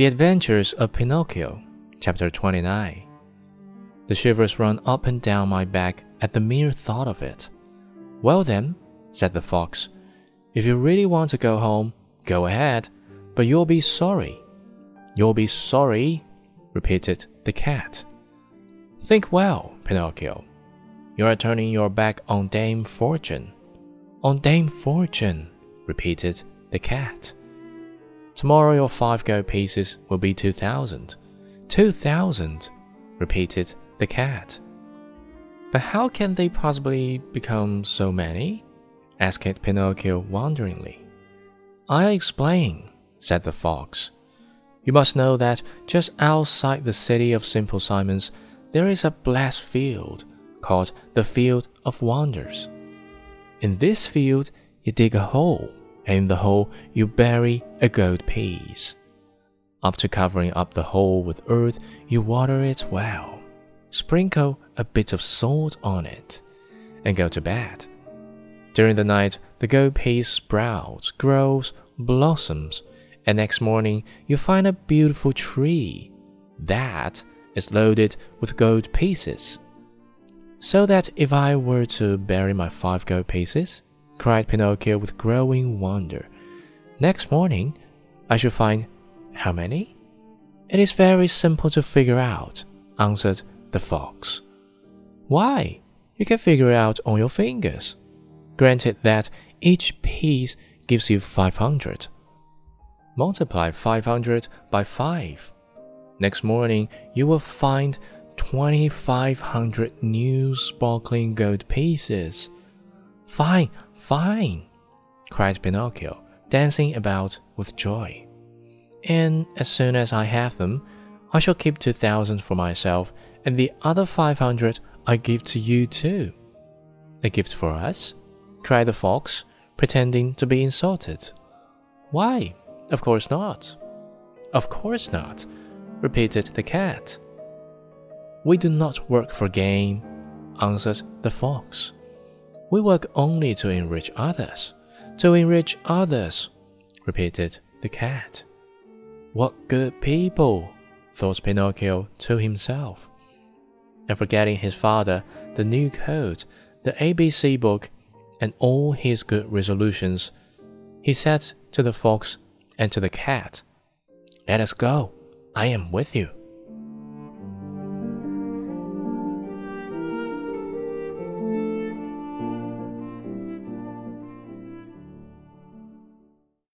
The Adventures of Pinocchio, Chapter 29. The shivers run up and down my back at the mere thought of it. Well, then, said the fox, if you really want to go home, go ahead, but you'll be sorry. You'll be sorry, repeated the cat. Think well, Pinocchio. You are turning your back on Dame Fortune. On Dame Fortune, repeated the cat. Tomorrow your five gold pieces will be two thousand. Two thousand, repeated the cat. But how can they possibly become so many? asked Pinocchio wonderingly. I'll explain, said the fox. You must know that just outside the city of Simple Simons there is a blessed field called the Field of Wonders. In this field, you dig a hole in the hole you bury a gold piece. After covering up the hole with earth, you water it well, sprinkle a bit of salt on it, and go to bed. During the night, the gold piece sprouts, grows, blossoms, and next morning you find a beautiful tree. That is loaded with gold pieces. So that if I were to bury my five gold pieces, cried Pinocchio with growing wonder. Next morning, I shall find how many? It is very simple to figure out, answered the fox. Why? You can figure it out on your fingers. Granted that each piece gives you 500. Multiply 500 by 5. Next morning, you will find 2,500 new sparkling gold pieces. Fine, Fine, cried Pinocchio, dancing about with joy. And as soon as I have them, I shall keep two thousand for myself, and the other five hundred I give to you too. A gift for us? cried the fox, pretending to be insulted. Why, of course not. Of course not, repeated the cat. We do not work for gain, answered the fox. We work only to enrich others. To enrich others, repeated the cat. What good people, thought Pinocchio to himself. And forgetting his father, the new coat, the ABC book, and all his good resolutions, he said to the fox and to the cat, Let us go. I am with you.